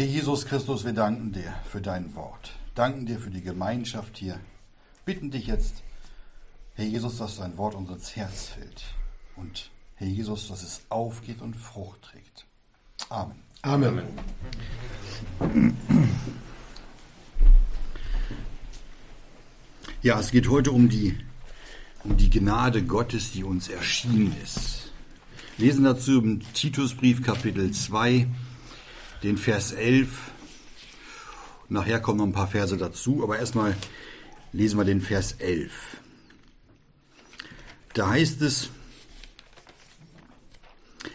Herr Jesus Christus, wir danken dir für dein Wort. Danken dir für die Gemeinschaft hier. Bitten dich jetzt, Herr Jesus, dass dein Wort uns ins Herz fällt. Und Herr Jesus, dass es aufgeht und Frucht trägt. Amen. Amen. Ja, es geht heute um die, um die Gnade Gottes, die uns erschienen ist. Lesen dazu im Titusbrief Kapitel 2, den Vers 11. Nachher kommen noch ein paar Verse dazu, aber erstmal lesen wir den Vers 11. Da heißt es,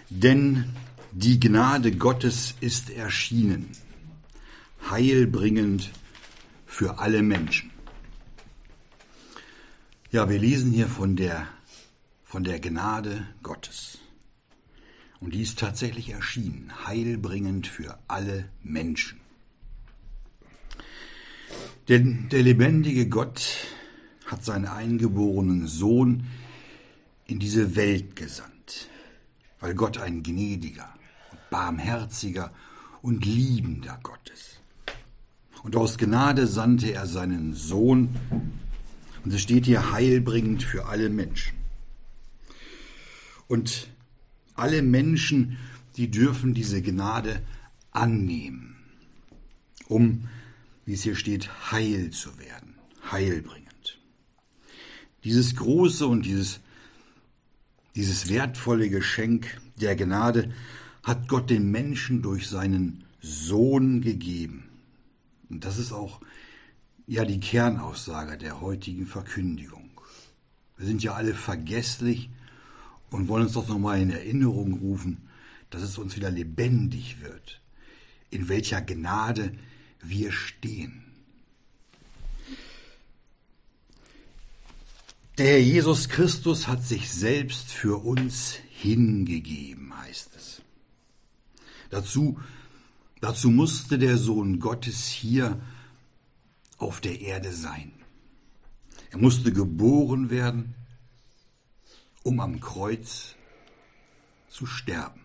denn die Gnade Gottes ist erschienen, heilbringend für alle Menschen. Ja, wir lesen hier von der, von der Gnade Gottes. Und die ist tatsächlich erschienen, heilbringend für alle Menschen. Denn der lebendige Gott hat seinen eingeborenen Sohn in diese Welt gesandt, weil Gott ein gnädiger, barmherziger und liebender Gott ist. Und aus Gnade sandte er seinen Sohn, und es steht hier heilbringend für alle Menschen. Und alle Menschen, die dürfen diese Gnade annehmen, um, wie es hier steht, heil zu werden, heilbringend. Dieses große und dieses, dieses wertvolle Geschenk der Gnade hat Gott den Menschen durch seinen Sohn gegeben. Und das ist auch ja die Kernaussage der heutigen Verkündigung. Wir sind ja alle vergesslich und wollen uns doch nochmal in Erinnerung rufen, dass es uns wieder lebendig wird, in welcher Gnade wir stehen. Der Herr Jesus Christus hat sich selbst für uns hingegeben, heißt es. Dazu, dazu musste der Sohn Gottes hier auf der Erde sein. Er musste geboren werden, um am Kreuz zu sterben.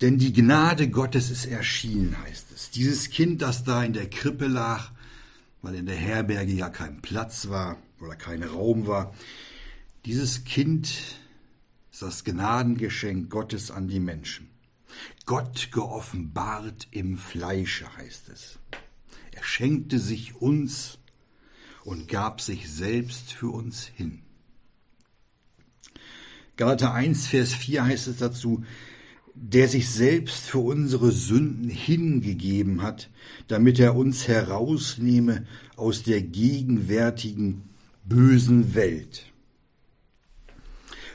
Denn die Gnade Gottes ist erschienen, heißt es. Dieses Kind, das da in der Krippe lag, weil in der Herberge ja kein Platz war oder kein Raum war, dieses Kind ist das Gnadengeschenk Gottes an die Menschen. Gott geoffenbart im Fleische, heißt es. Er schenkte sich uns und gab sich selbst für uns hin. Galater 1, Vers 4 heißt es dazu, der sich selbst für unsere Sünden hingegeben hat, damit er uns herausnehme aus der gegenwärtigen bösen Welt.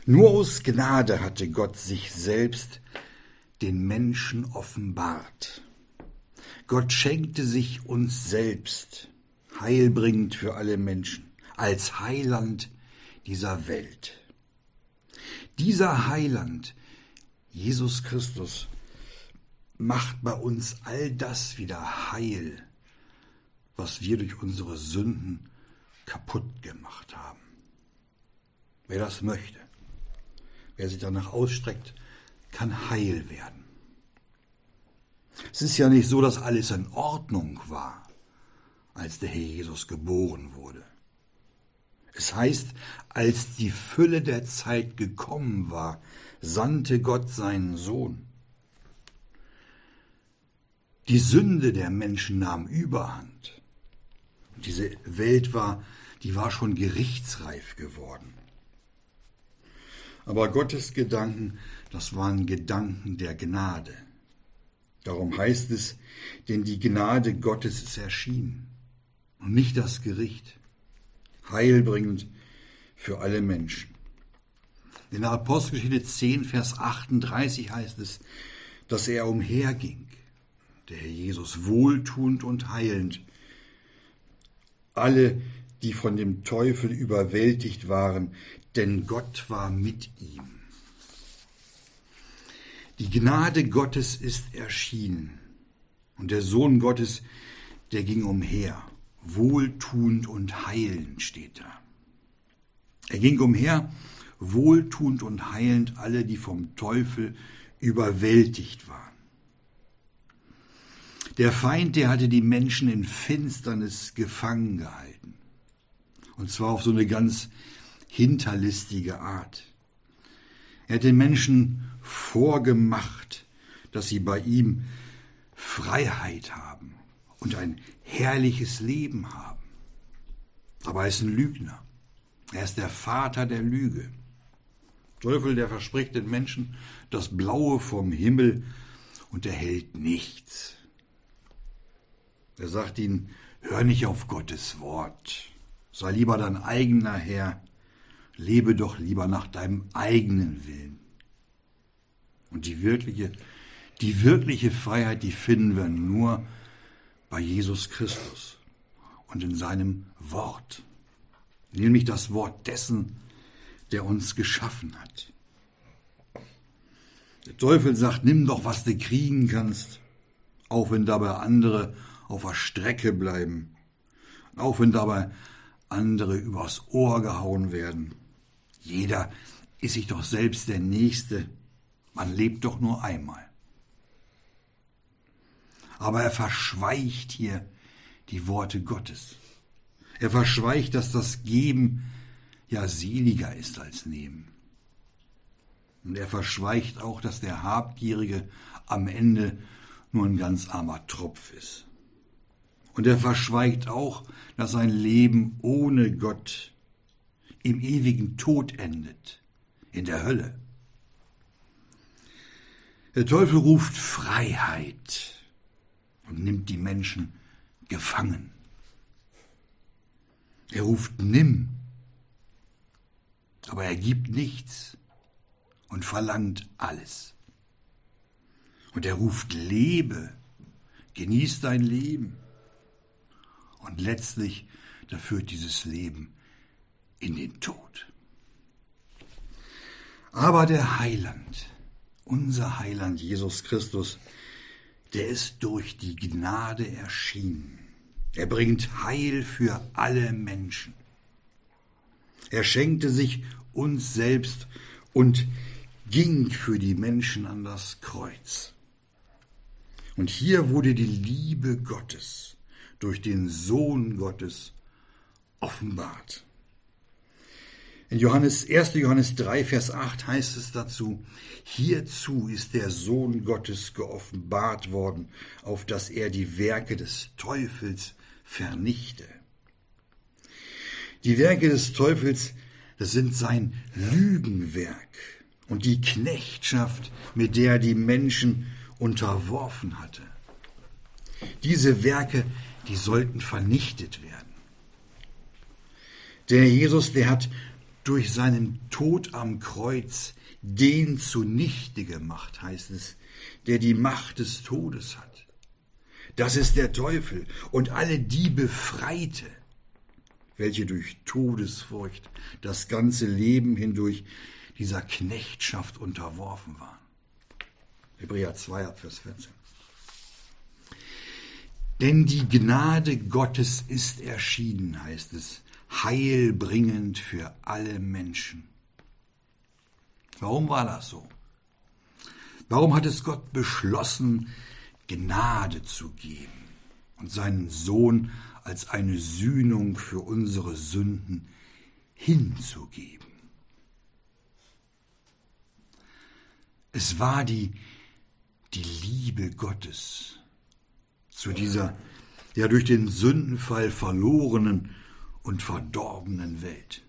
Nur aus Gnade hatte Gott sich selbst den Menschen offenbart. Gott schenkte sich uns selbst, heilbringend für alle Menschen, als Heiland dieser Welt. Dieser Heiland, Jesus Christus, macht bei uns all das wieder heil, was wir durch unsere Sünden kaputt gemacht haben. Wer das möchte, wer sich danach ausstreckt, kann heil werden. Es ist ja nicht so, dass alles in Ordnung war, als der Herr Jesus geboren wurde. Es heißt, als die Fülle der Zeit gekommen war, sandte Gott seinen Sohn. Die Sünde der Menschen nahm Überhand. Diese Welt war, die war schon gerichtsreif geworden. Aber Gottes Gedanken, das waren Gedanken der Gnade. Darum heißt es, denn die Gnade Gottes ist erschienen und nicht das Gericht, heilbringend für alle Menschen. In der Apostelgeschichte 10, Vers 38 heißt es, dass er umherging, der Herr Jesus, wohltuend und heilend, alle, die von dem Teufel überwältigt waren, denn Gott war mit ihm. Die Gnade Gottes ist erschienen und der Sohn Gottes, der ging umher, wohltuend und heilend steht da. Er ging umher, wohltuend und heilend alle, die vom Teufel überwältigt waren. Der Feind, der hatte die Menschen in Finsternis gefangen gehalten. Und zwar auf so eine ganz hinterlistige Art. Er hat den Menschen vorgemacht, dass sie bei ihm Freiheit haben und ein herrliches Leben haben. Aber er ist ein Lügner. Er ist der Vater der Lüge. Teufel, der verspricht den Menschen das Blaue vom Himmel und er hält nichts. Er sagt ihnen, hör nicht auf Gottes Wort, sei lieber dein eigener Herr, lebe doch lieber nach deinem eigenen Willen. Und die wirkliche, die wirkliche Freiheit, die finden wir nur bei Jesus Christus und in seinem Wort, nämlich das Wort dessen, der uns geschaffen hat. Der Teufel sagt, nimm doch, was du kriegen kannst, auch wenn dabei andere auf der Strecke bleiben, auch wenn dabei andere übers Ohr gehauen werden. Jeder ist sich doch selbst der Nächste, man lebt doch nur einmal. Aber er verschweigt hier die Worte Gottes. Er verschweigt, dass das Geben ja seliger ist als Nehmen. Und er verschweigt auch, dass der Habgierige am Ende nur ein ganz armer Tropf ist. Und er verschweigt auch, dass sein Leben ohne Gott im ewigen Tod endet, in der Hölle. Der Teufel ruft Freiheit und nimmt die Menschen gefangen. Er ruft Nimm, aber er gibt nichts und verlangt alles. Und er ruft Lebe, genieß dein Leben. Und letztlich, da führt dieses Leben in den Tod. Aber der Heiland, unser Heiland Jesus Christus, der ist durch die Gnade erschienen. Er bringt Heil für alle Menschen. Er schenkte sich uns selbst und ging für die Menschen an das Kreuz. Und hier wurde die Liebe Gottes durch den Sohn Gottes offenbart. In Johannes, 1. Johannes 3, Vers 8 heißt es dazu, hierzu ist der Sohn Gottes geoffenbart worden, auf dass er die Werke des Teufels vernichte. Die Werke des Teufels, das sind sein Lügenwerk und die Knechtschaft, mit der er die Menschen unterworfen hatte. Diese Werke, die sollten vernichtet werden. Der Jesus, der hat durch seinen Tod am Kreuz den zunichte gemacht, heißt es, der die Macht des Todes hat. Das ist der Teufel und alle die befreite, welche durch Todesfurcht das ganze Leben hindurch dieser Knechtschaft unterworfen waren. Hebräer 2, Vers 14. Denn die Gnade Gottes ist erschienen, heißt es, heilbringend für alle Menschen. Warum war das so? Warum hat es Gott beschlossen, Gnade zu geben und seinen Sohn als eine Sühnung für unsere Sünden hinzugeben? Es war die, die Liebe Gottes zu dieser ja durch den Sündenfall verlorenen und verdorbenen Welt.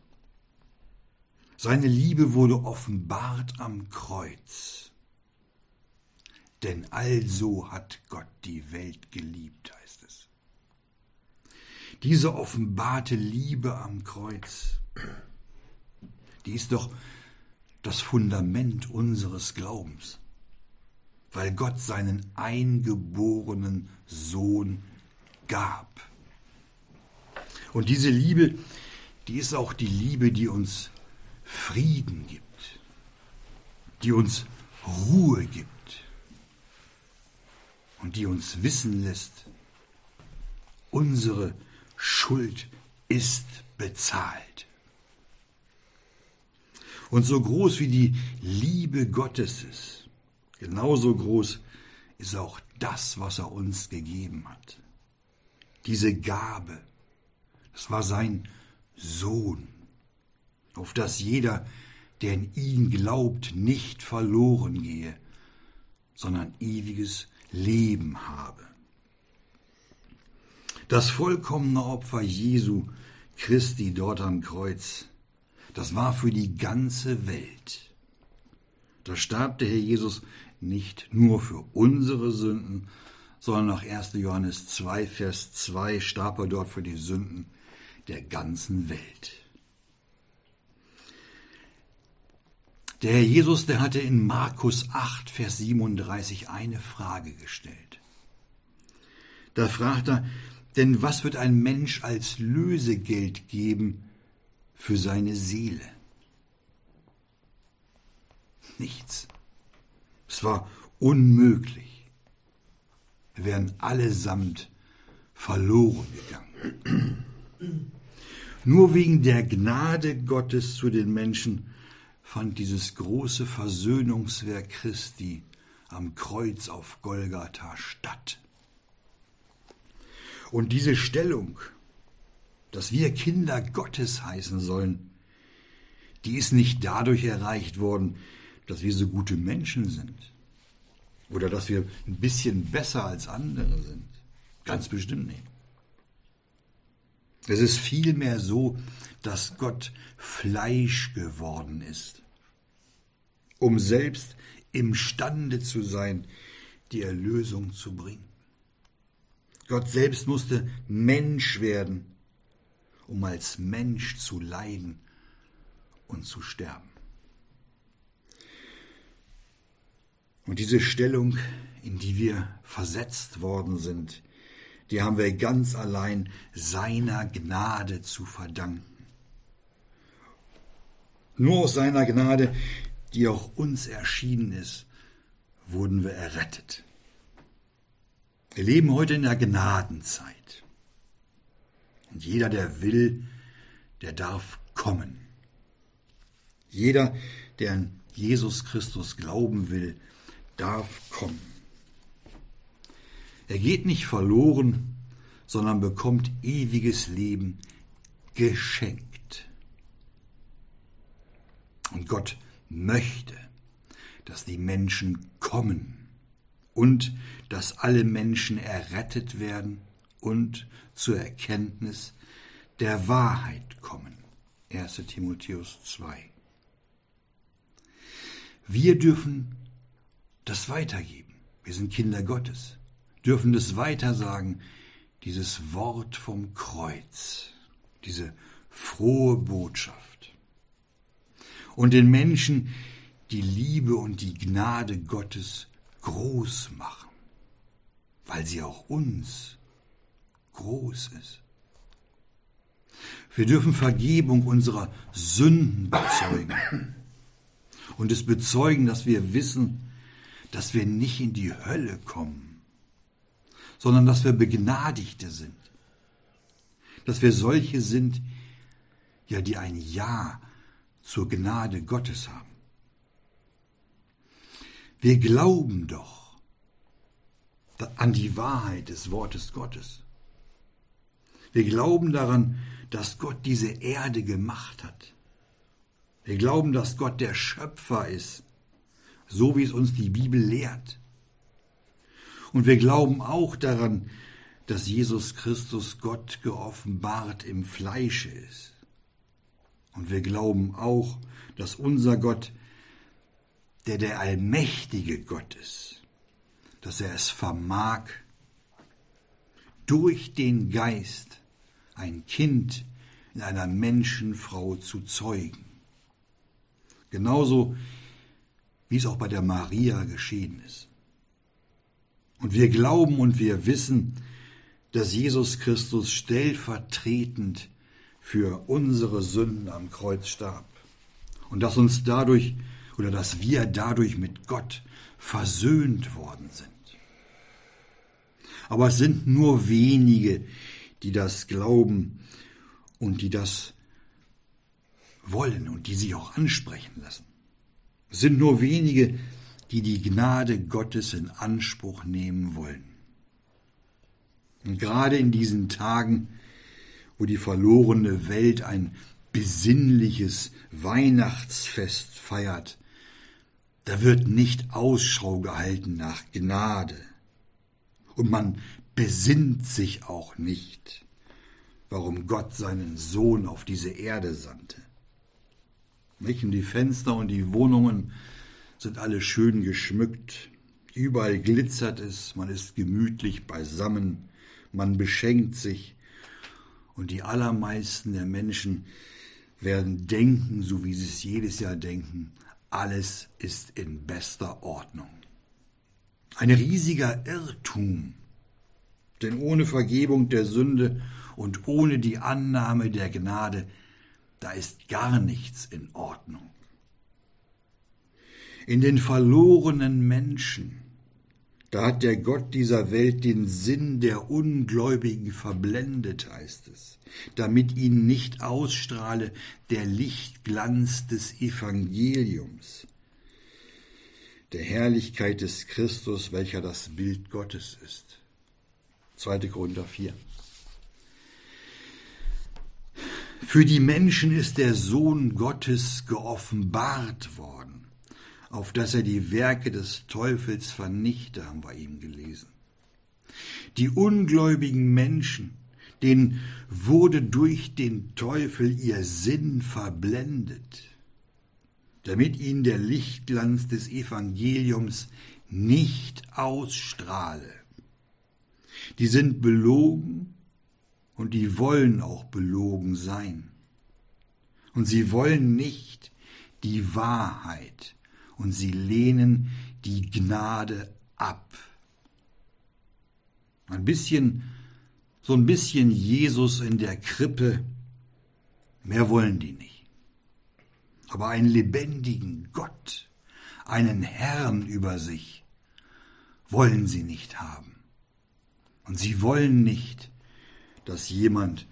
Seine Liebe wurde offenbart am Kreuz. Denn also hat Gott die Welt geliebt, heißt es. Diese offenbarte Liebe am Kreuz, die ist doch das Fundament unseres Glaubens, weil Gott seinen eingeborenen Sohn gab. Und diese Liebe, die ist auch die Liebe, die uns Frieden gibt, die uns Ruhe gibt und die uns wissen lässt, unsere Schuld ist bezahlt. Und so groß wie die Liebe Gottes ist, genauso groß ist auch das, was er uns gegeben hat. Diese Gabe, das war sein Sohn, auf dass jeder, der in ihn glaubt, nicht verloren gehe, sondern ewiges Leben habe. Das vollkommene Opfer Jesu Christi dort am Kreuz, das war für die ganze Welt. Da starb der Herr Jesus nicht nur für unsere Sünden, sondern nach 1. Johannes 2, Vers 2 starb er dort für die Sünden der ganzen Welt. Der Herr Jesus, der hatte in Markus 8, Vers 37 eine Frage gestellt. Da fragt er, denn was wird ein Mensch als Lösegeld geben für seine Seele? Nichts. Es war unmöglich. Wir wären allesamt verloren gegangen. Nur wegen der Gnade Gottes zu den Menschen fand dieses große Versöhnungswerk Christi am Kreuz auf Golgatha statt. Und diese Stellung, dass wir Kinder Gottes heißen sollen, die ist nicht dadurch erreicht worden, dass wir so gute Menschen sind oder dass wir ein bisschen besser als andere sind. Ganz bestimmt nicht. Es ist vielmehr so, dass Gott Fleisch geworden ist, um selbst imstande zu sein, die Erlösung zu bringen. Gott selbst musste Mensch werden, um als Mensch zu leiden und zu sterben. Und diese Stellung, in die wir versetzt worden sind, die haben wir ganz allein seiner Gnade zu verdanken. Nur aus seiner Gnade, die auch uns erschienen ist, wurden wir errettet. Wir leben heute in der Gnadenzeit. Und jeder, der will, der darf kommen. Jeder, der an Jesus Christus glauben will, darf kommen. Er geht nicht verloren, sondern bekommt ewiges Leben geschenkt. Und Gott möchte, dass die Menschen kommen und dass alle Menschen errettet werden und zur Erkenntnis der Wahrheit kommen. 1 Timotheus 2. Wir dürfen das weitergeben. Wir sind Kinder Gottes, dürfen das weitersagen, dieses Wort vom Kreuz, diese frohe Botschaft. Und den Menschen die Liebe und die Gnade Gottes groß machen, weil sie auch uns groß ist. Wir dürfen Vergebung unserer Sünden bezeugen und es bezeugen, dass wir wissen, dass wir nicht in die Hölle kommen, sondern dass wir Begnadigte sind. Dass wir solche sind, ja, die ein Ja zur Gnade Gottes haben. Wir glauben doch an die Wahrheit des Wortes Gottes. Wir glauben daran, dass Gott diese Erde gemacht hat. Wir glauben, dass Gott der Schöpfer ist so wie es uns die Bibel lehrt. Und wir glauben auch daran, dass Jesus Christus Gott geoffenbart im Fleische ist. Und wir glauben auch, dass unser Gott, der der allmächtige Gott ist, dass er es vermag, durch den Geist ein Kind in einer Menschenfrau zu zeugen. Genauso wie es auch bei der Maria geschehen ist. Und wir glauben und wir wissen, dass Jesus Christus stellvertretend für unsere Sünden am Kreuz starb und dass uns dadurch oder dass wir dadurch mit Gott versöhnt worden sind. Aber es sind nur wenige, die das glauben und die das wollen und die sich auch ansprechen lassen. Es sind nur wenige, die die Gnade Gottes in Anspruch nehmen wollen. Und gerade in diesen Tagen, wo die verlorene Welt ein besinnliches Weihnachtsfest feiert, da wird nicht Ausschau gehalten nach Gnade. Und man besinnt sich auch nicht, warum Gott seinen Sohn auf diese Erde sandte. Nicht? Und die Fenster und die Wohnungen sind alle schön geschmückt. Überall glitzert es, man ist gemütlich beisammen, man beschenkt sich. Und die allermeisten der Menschen werden denken, so wie sie es jedes Jahr denken, alles ist in bester Ordnung. Ein riesiger Irrtum, denn ohne Vergebung der Sünde und ohne die Annahme der Gnade, da ist gar nichts in Ordnung. In den verlorenen Menschen, da hat der Gott dieser Welt den Sinn der Ungläubigen verblendet, heißt es, damit ihn nicht ausstrahle der Lichtglanz des Evangeliums, der Herrlichkeit des Christus, welcher das Bild Gottes ist. 2. Korinther 4. Für die Menschen ist der Sohn Gottes geoffenbart worden auf dass er die Werke des Teufels vernichte, haben wir eben gelesen. Die ungläubigen Menschen, denen wurde durch den Teufel ihr Sinn verblendet, damit ihnen der Lichtglanz des Evangeliums nicht ausstrahle. Die sind belogen und die wollen auch belogen sein. Und sie wollen nicht die Wahrheit, und sie lehnen die Gnade ab. Ein bisschen, so ein bisschen Jesus in der Krippe, mehr wollen die nicht. Aber einen lebendigen Gott, einen Herrn über sich, wollen sie nicht haben. Und sie wollen nicht, dass jemand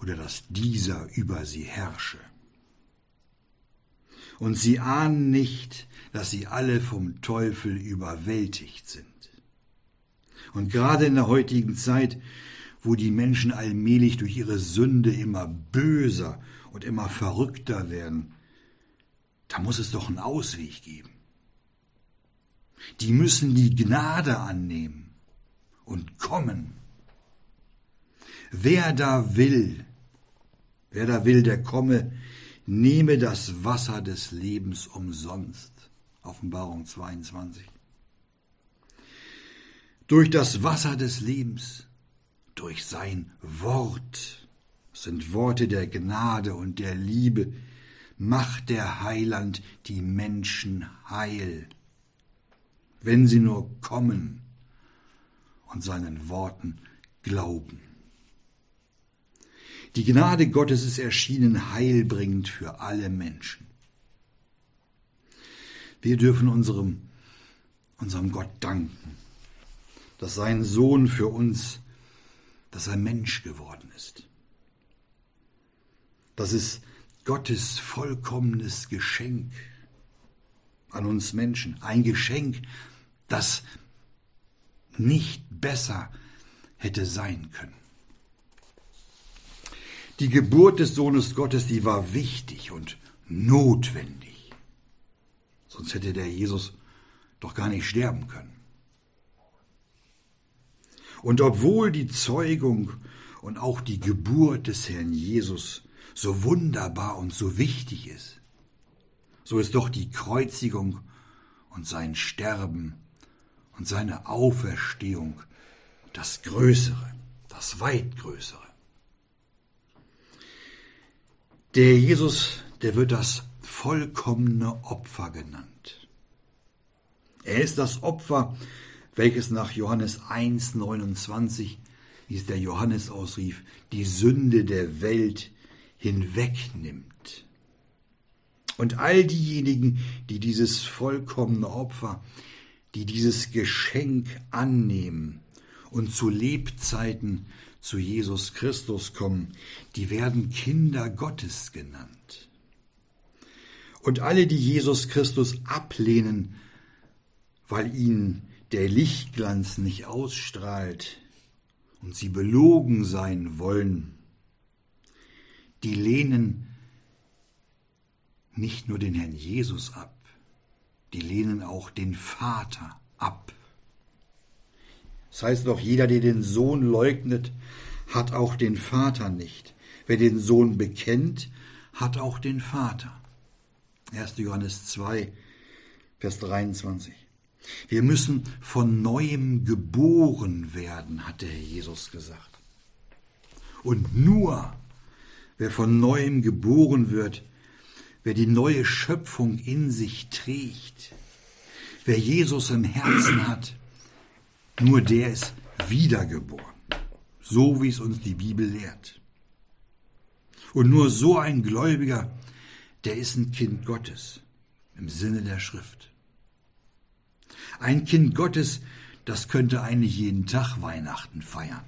oder dass dieser über sie herrsche. Und sie ahnen nicht, dass sie alle vom Teufel überwältigt sind. Und gerade in der heutigen Zeit, wo die Menschen allmählich durch ihre Sünde immer böser und immer verrückter werden, da muss es doch einen Ausweg geben. Die müssen die Gnade annehmen und kommen. Wer da will, wer da will, der komme, nehme das Wasser des Lebens umsonst. Offenbarung 22. Durch das Wasser des Lebens, durch sein Wort, sind Worte der Gnade und der Liebe, macht der Heiland die Menschen heil, wenn sie nur kommen und seinen Worten glauben. Die Gnade Gottes ist erschienen heilbringend für alle Menschen. Wir dürfen unserem, unserem Gott danken, dass sein Sohn für uns, dass er Mensch geworden ist. Das ist Gottes vollkommenes Geschenk an uns Menschen. Ein Geschenk, das nicht besser hätte sein können. Die Geburt des Sohnes Gottes, die war wichtig und notwendig. Sonst hätte der Jesus doch gar nicht sterben können. Und obwohl die Zeugung und auch die Geburt des Herrn Jesus so wunderbar und so wichtig ist, so ist doch die Kreuzigung und sein Sterben und seine Auferstehung das Größere, das weit Größere. Der Jesus, der wird das vollkommene Opfer genannt. Er ist das Opfer, welches nach Johannes 1,29, wie es der Johannes ausrief, die Sünde der Welt hinwegnimmt. Und all diejenigen, die dieses vollkommene Opfer, die dieses Geschenk annehmen und zu Lebzeiten zu Jesus Christus kommen, die werden Kinder Gottes genannt. Und alle, die Jesus Christus ablehnen, weil ihnen der Lichtglanz nicht ausstrahlt und sie belogen sein wollen, die lehnen nicht nur den Herrn Jesus ab, die lehnen auch den Vater ab. Das heißt doch, jeder, der den Sohn leugnet, hat auch den Vater nicht. Wer den Sohn bekennt, hat auch den Vater. 1. Johannes 2, Vers 23. Wir müssen von neuem geboren werden, hat der Herr Jesus gesagt. Und nur wer von neuem geboren wird, wer die neue Schöpfung in sich trägt, wer Jesus im Herzen hat, nur der ist wiedergeboren, so wie es uns die Bibel lehrt. Und nur so ein Gläubiger, der ist ein Kind Gottes im Sinne der Schrift. Ein Kind Gottes, das könnte eigentlich jeden Tag Weihnachten feiern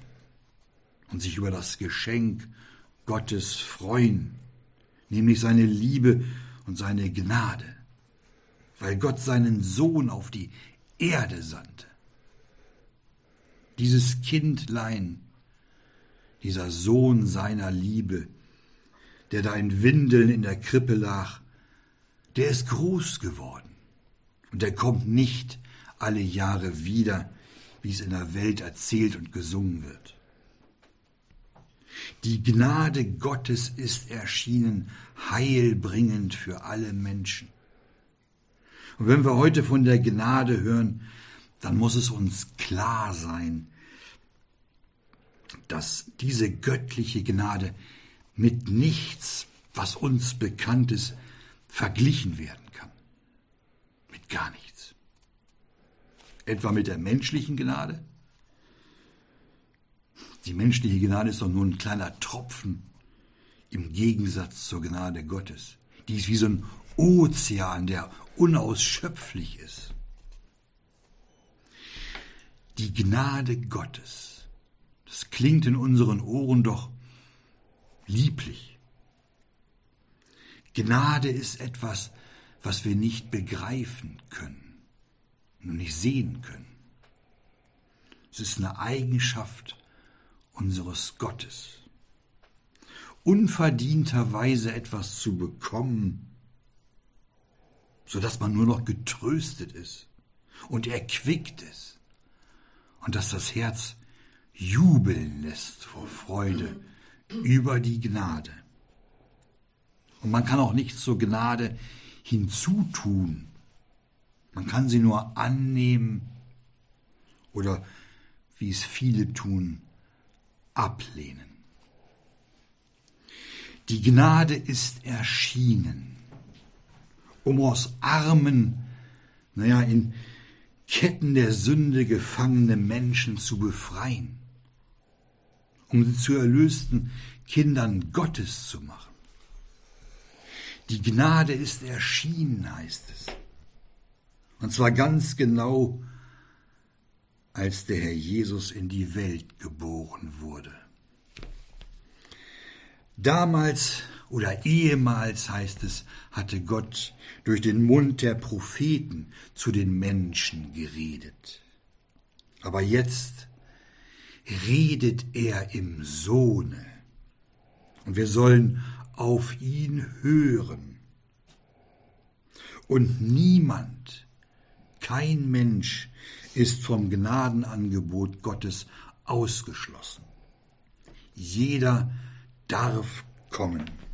und sich über das Geschenk Gottes freuen, nämlich seine Liebe und seine Gnade, weil Gott seinen Sohn auf die Erde sandte. Dieses Kindlein, dieser Sohn seiner Liebe, der da in Windeln in der Krippe lag, der ist groß geworden. Und er kommt nicht alle Jahre wieder, wie es in der Welt erzählt und gesungen wird. Die Gnade Gottes ist erschienen, heilbringend für alle Menschen. Und wenn wir heute von der Gnade hören, dann muss es uns klar sein, dass diese göttliche Gnade mit nichts, was uns bekannt ist, verglichen werden kann. Mit gar nichts. Etwa mit der menschlichen Gnade? Die menschliche Gnade ist doch nur ein kleiner Tropfen im Gegensatz zur Gnade Gottes. Die ist wie so ein Ozean, der unausschöpflich ist. Die Gnade Gottes, das klingt in unseren Ohren doch lieblich. Gnade ist etwas, was wir nicht begreifen können und nicht sehen können. Es ist eine Eigenschaft unseres Gottes. Unverdienterweise etwas zu bekommen, so dass man nur noch getröstet ist und erquickt ist und dass das Herz jubeln lässt vor Freude über die Gnade. Und man kann auch nichts zur Gnade hinzutun. Man kann sie nur annehmen oder, wie es viele tun, ablehnen. Die Gnade ist erschienen, um aus armen, naja, in Ketten der Sünde gefangene Menschen zu befreien, um sie zu erlösten Kindern Gottes zu machen. Die Gnade ist erschienen, heißt es. Und zwar ganz genau als der Herr Jesus in die Welt geboren wurde. Damals oder ehemals heißt es, hatte Gott durch den Mund der Propheten zu den Menschen geredet. Aber jetzt redet er im Sohne. Und wir sollen auf ihn hören. Und niemand, kein Mensch ist vom Gnadenangebot Gottes ausgeschlossen. Jeder darf kommen.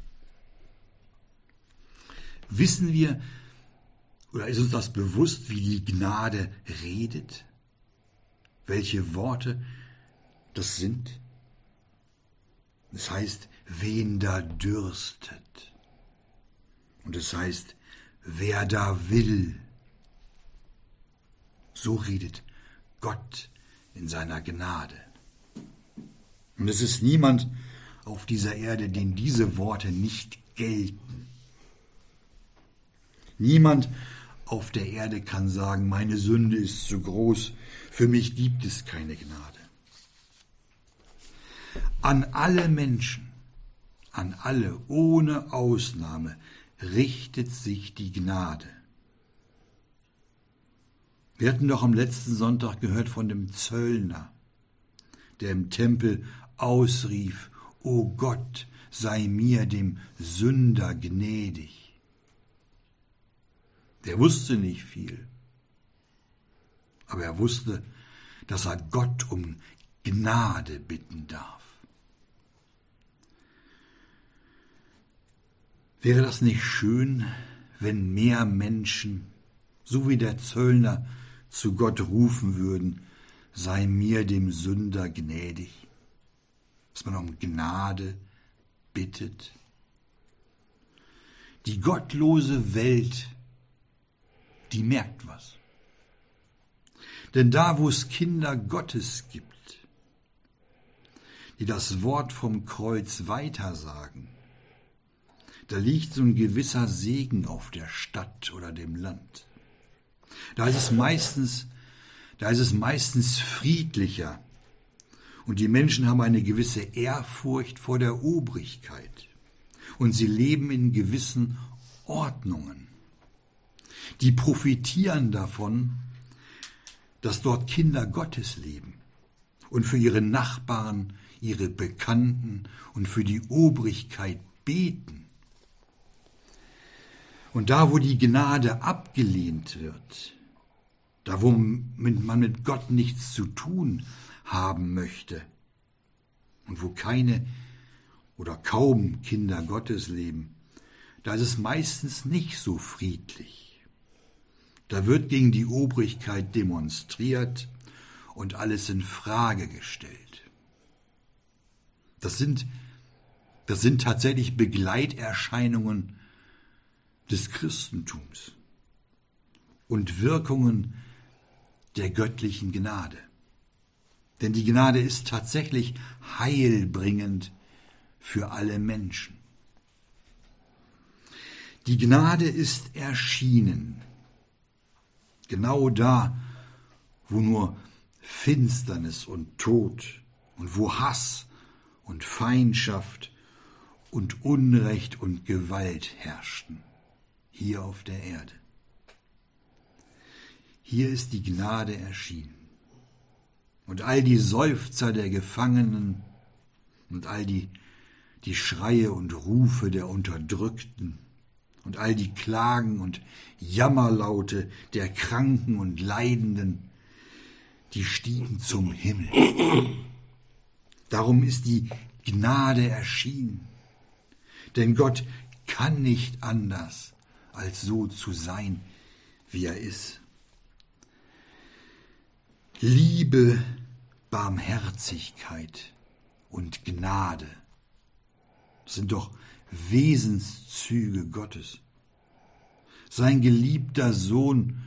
Wissen wir oder ist uns das bewusst, wie die Gnade redet? Welche Worte das sind? Es heißt, wen da dürstet. Und es heißt, wer da will. So redet Gott in seiner Gnade. Und es ist niemand auf dieser Erde, den diese Worte nicht gelten. Niemand auf der Erde kann sagen, meine Sünde ist zu groß, für mich gibt es keine Gnade. An alle Menschen, an alle ohne Ausnahme richtet sich die Gnade. Wir hatten doch am letzten Sonntag gehört von dem Zöllner, der im Tempel ausrief, O Gott, sei mir dem Sünder gnädig. Der wusste nicht viel, aber er wusste, dass er Gott um Gnade bitten darf. Wäre das nicht schön, wenn mehr Menschen, so wie der Zöllner, zu Gott rufen würden, sei mir dem Sünder gnädig, dass man um Gnade bittet. Die gottlose Welt, die merkt was. Denn da, wo es Kinder Gottes gibt, die das Wort vom Kreuz weitersagen, da liegt so ein gewisser Segen auf der Stadt oder dem Land. Da ist es meistens, da ist es meistens friedlicher und die Menschen haben eine gewisse Ehrfurcht vor der Obrigkeit und sie leben in gewissen Ordnungen. Die profitieren davon, dass dort Kinder Gottes leben und für ihre Nachbarn, ihre Bekannten und für die Obrigkeit beten. Und da, wo die Gnade abgelehnt wird, da, wo man mit Gott nichts zu tun haben möchte und wo keine oder kaum Kinder Gottes leben, da ist es meistens nicht so friedlich. Da wird gegen die Obrigkeit demonstriert und alles in Frage gestellt. Das sind, das sind tatsächlich Begleiterscheinungen des Christentums und Wirkungen der göttlichen Gnade. Denn die Gnade ist tatsächlich heilbringend für alle Menschen. Die Gnade ist erschienen, genau da, wo nur Finsternis und Tod und wo Hass und Feindschaft und Unrecht und Gewalt herrschten hier auf der Erde. Hier ist die Gnade erschienen. Und all die Seufzer der Gefangenen und all die, die Schreie und Rufe der Unterdrückten und all die Klagen und Jammerlaute der Kranken und Leidenden, die stiegen zum Himmel. Darum ist die Gnade erschienen. Denn Gott kann nicht anders, als so zu sein, wie er ist. Liebe, Barmherzigkeit und Gnade sind doch Wesenszüge Gottes. Sein geliebter Sohn,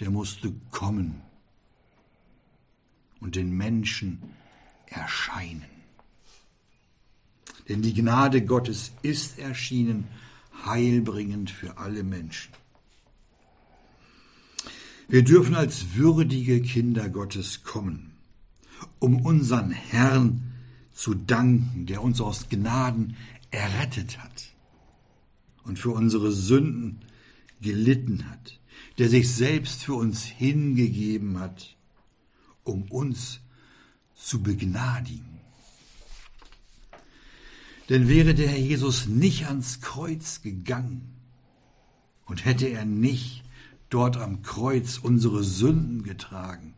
der musste kommen und den Menschen erscheinen. Denn die Gnade Gottes ist erschienen heilbringend für alle Menschen. Wir dürfen als würdige Kinder Gottes kommen, um unseren Herrn zu danken, der uns aus Gnaden errettet hat und für unsere Sünden gelitten hat, der sich selbst für uns hingegeben hat, um uns zu begnadigen. Denn wäre der Herr Jesus nicht ans Kreuz gegangen und hätte er nicht dort am Kreuz unsere Sünden getragen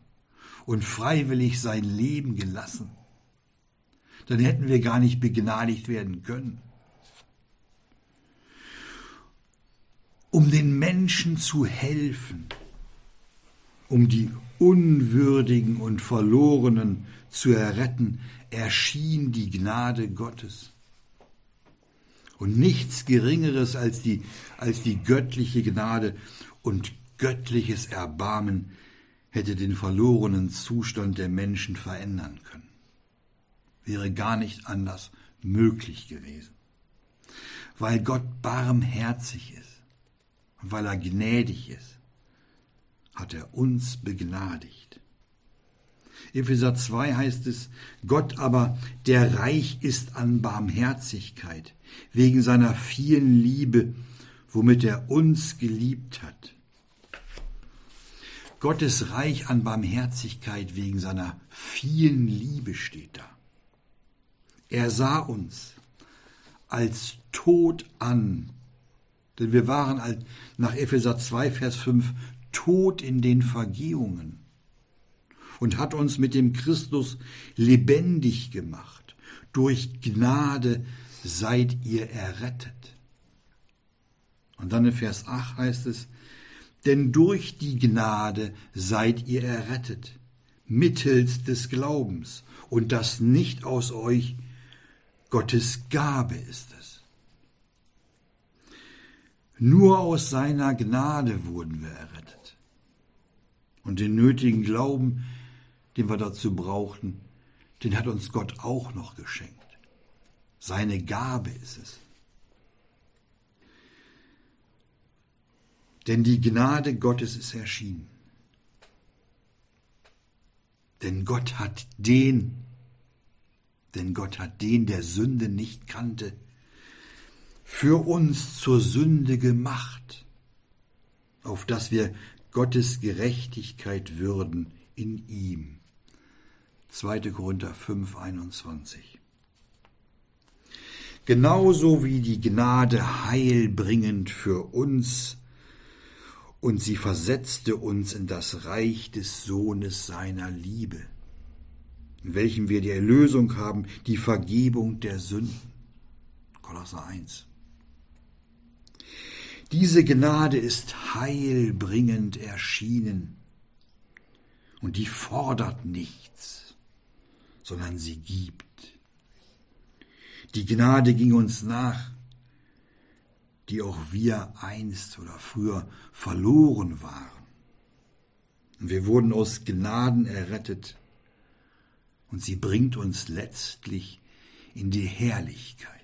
und freiwillig sein Leben gelassen, dann hätten wir gar nicht begnadigt werden können. Um den Menschen zu helfen, um die Unwürdigen und Verlorenen zu erretten, erschien die Gnade Gottes und nichts Geringeres als die, als die göttliche Gnade und göttliches Erbarmen hätte den verlorenen Zustand der Menschen verändern können. Wäre gar nicht anders möglich gewesen. Weil Gott barmherzig ist weil er gnädig ist, hat er uns begnadigt. Epheser 2 heißt es, Gott aber, der reich ist an Barmherzigkeit, wegen seiner vielen Liebe, womit er uns geliebt hat. Gottes Reich an Barmherzigkeit wegen seiner vielen Liebe steht da. Er sah uns als tot an, denn wir waren nach Epheser 2, Vers 5 tot in den Vergehungen und hat uns mit dem Christus lebendig gemacht. Durch Gnade seid ihr errettet. Und dann in Vers 8 heißt es, denn durch die Gnade seid ihr errettet, mittels des Glaubens, und das nicht aus euch, Gottes Gabe ist es. Nur aus seiner Gnade wurden wir errettet. Und den nötigen Glauben, den wir dazu brauchten, den hat uns Gott auch noch geschenkt. Seine Gabe ist es. Denn die Gnade Gottes ist erschienen. Denn Gott hat den, denn Gott hat den, der Sünde nicht kannte, für uns zur Sünde gemacht, auf dass wir Gottes Gerechtigkeit würden in ihm. 2. Korinther 5, 21. Genauso wie die Gnade heilbringend für uns und sie versetzte uns in das Reich des Sohnes seiner Liebe, in welchem wir die Erlösung haben, die Vergebung der Sünden. Kolosser 1. Diese Gnade ist heilbringend erschienen und die fordert nichts, sondern sie gibt. Die Gnade ging uns nach, die auch wir einst oder früher verloren waren. Und wir wurden aus Gnaden errettet und sie bringt uns letztlich in die Herrlichkeit.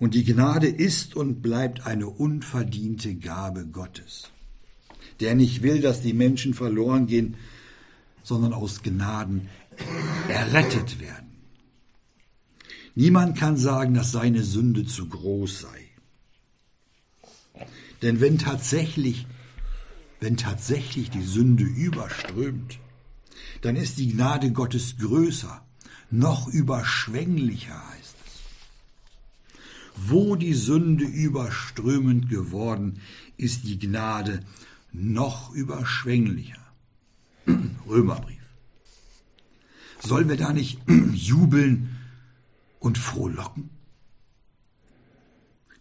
Und die Gnade ist und bleibt eine unverdiente Gabe Gottes, der nicht will, dass die Menschen verloren gehen, sondern aus Gnaden errettet werden. Niemand kann sagen, dass seine Sünde zu groß sei. Denn wenn tatsächlich, wenn tatsächlich die Sünde überströmt, dann ist die Gnade Gottes größer, noch überschwänglicher es. Wo die Sünde überströmend geworden, ist die Gnade noch überschwänglicher. Römerbrief. Sollen wir da nicht jubeln und frohlocken?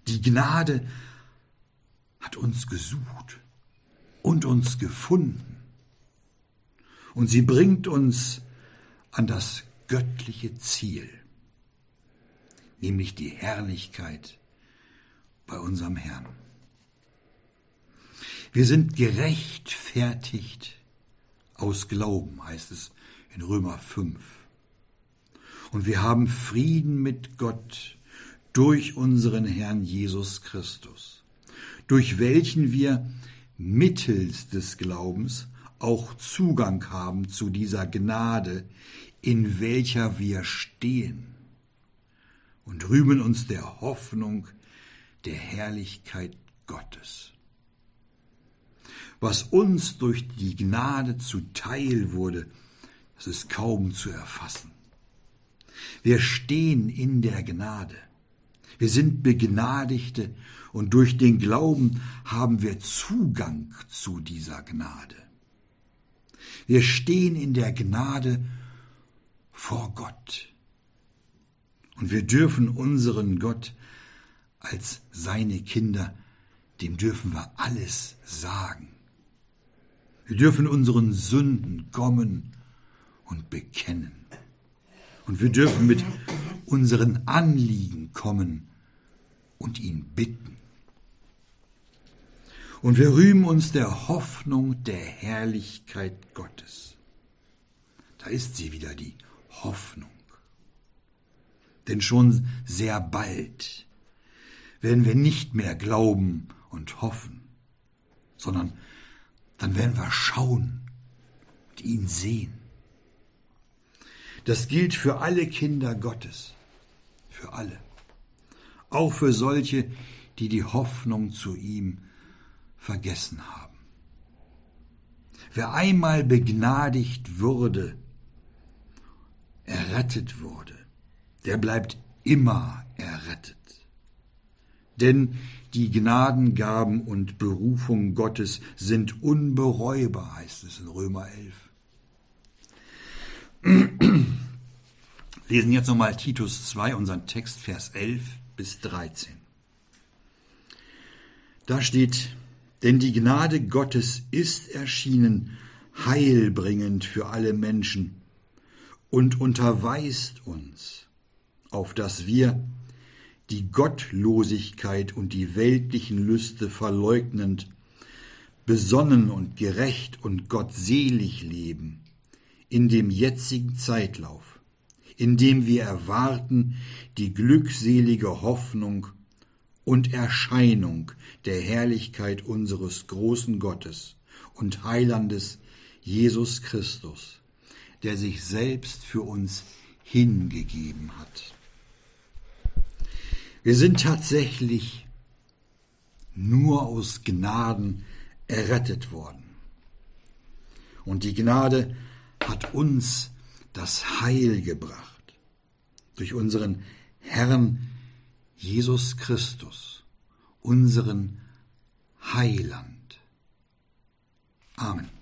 Die Gnade hat uns gesucht und uns gefunden. Und sie bringt uns an das göttliche Ziel, nämlich die Herrlichkeit bei unserem Herrn. Wir sind gerechtfertigt aus Glauben, heißt es in Römer 5. Und wir haben Frieden mit Gott durch unseren Herrn Jesus Christus, durch welchen wir mittels des Glaubens auch Zugang haben zu dieser Gnade, in welcher wir stehen und rühmen uns der Hoffnung der Herrlichkeit Gottes. Was uns durch die Gnade zuteil wurde, das ist kaum zu erfassen. Wir stehen in der Gnade. Wir sind Begnadigte und durch den Glauben haben wir Zugang zu dieser Gnade. Wir stehen in der Gnade vor Gott. Und wir dürfen unseren Gott als seine Kinder, dem dürfen wir alles sagen. Wir dürfen unseren Sünden kommen und bekennen. Und wir dürfen mit unseren Anliegen kommen und ihn bitten. Und wir rühmen uns der Hoffnung der Herrlichkeit Gottes. Da ist sie wieder, die Hoffnung. Denn schon sehr bald werden wir nicht mehr glauben und hoffen, sondern dann werden wir schauen und ihn sehen. Das gilt für alle Kinder Gottes, für alle, auch für solche, die die Hoffnung zu ihm vergessen haben. Wer einmal begnadigt wurde, errettet wurde, der bleibt immer errettet. Denn die Gnadengaben und Berufung Gottes sind unbereubar, heißt es in Römer 11. Lesen jetzt nochmal Titus 2, unseren Text, Vers 11 bis 13. Da steht, denn die Gnade Gottes ist erschienen, heilbringend für alle Menschen und unterweist uns, auf dass wir, die Gottlosigkeit und die weltlichen Lüste verleugnend, besonnen und gerecht und gottselig leben, in dem jetzigen Zeitlauf, in dem wir erwarten die glückselige Hoffnung und Erscheinung der Herrlichkeit unseres großen Gottes und Heilandes Jesus Christus, der sich selbst für uns hingegeben hat. Wir sind tatsächlich nur aus Gnaden errettet worden. Und die Gnade hat uns das Heil gebracht durch unseren Herrn Jesus Christus, unseren Heiland. Amen.